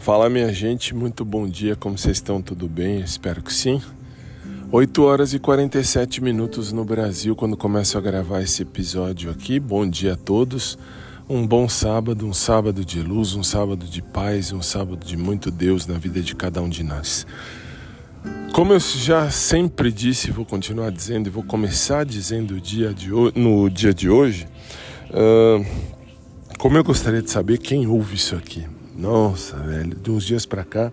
Fala minha gente, muito bom dia, como vocês estão? Tudo bem? Espero que sim. 8 horas e 47 minutos no Brasil quando começo a gravar esse episódio aqui. Bom dia a todos. Um bom sábado, um sábado de luz, um sábado de paz, um sábado de muito Deus na vida de cada um de nós. Como eu já sempre disse, vou continuar dizendo e vou começar dizendo dia de no dia de hoje, uh, como eu gostaria de saber quem ouve isso aqui. Nossa, velho, de uns dias para cá,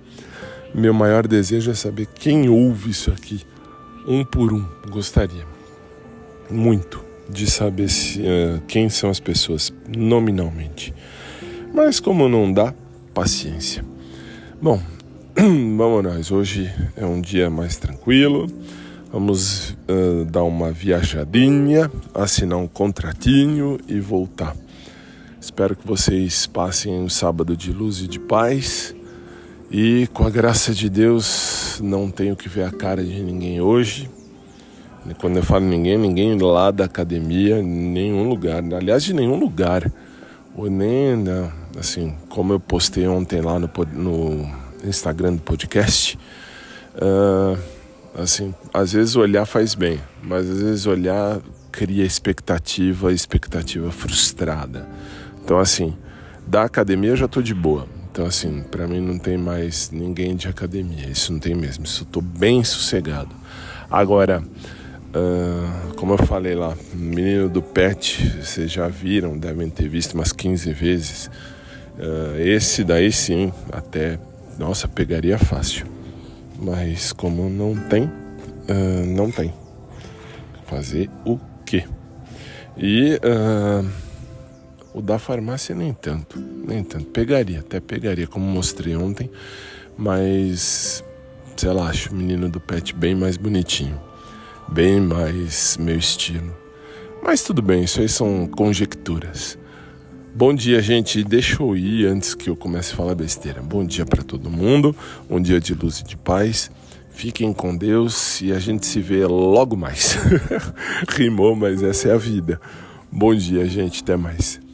meu maior desejo é saber quem ouve isso aqui, um por um. Gostaria muito de saber se, uh, quem são as pessoas nominalmente. Mas como não dá, paciência. Bom, vamos nós. Hoje é um dia mais tranquilo. Vamos uh, dar uma viajadinha, assinar um contratinho e voltar. Espero que vocês passem um sábado de luz e de paz. E com a graça de Deus, não tenho que ver a cara de ninguém hoje. Quando eu falo ninguém, ninguém lá da academia, nenhum lugar. Aliás, de nenhum lugar. Ou nem, né, assim, como eu postei ontem lá no, no Instagram do podcast. Uh, assim, às vezes olhar faz bem, mas às vezes olhar cria expectativa, expectativa frustrada. Então, assim, da academia eu já tô de boa. Então, assim, para mim não tem mais ninguém de academia. Isso não tem mesmo. Isso eu tô bem sossegado. Agora, uh, como eu falei lá, menino do pet, vocês já viram, devem ter visto umas 15 vezes. Uh, esse daí sim, até, nossa, pegaria fácil. Mas como não tem, uh, não tem. Fazer o quê? E. O da farmácia nem tanto, nem tanto. Pegaria, até pegaria, como mostrei ontem, mas sei lá, acho o menino do pet bem mais bonitinho, bem mais meu estilo. Mas tudo bem, isso aí são conjecturas. Bom dia, gente. Deixa eu ir antes que eu comece a falar besteira. Bom dia para todo mundo. Um dia de luz e de paz. Fiquem com Deus e a gente se vê logo mais. Rimou, mas essa é a vida. Bom dia, gente. Até mais.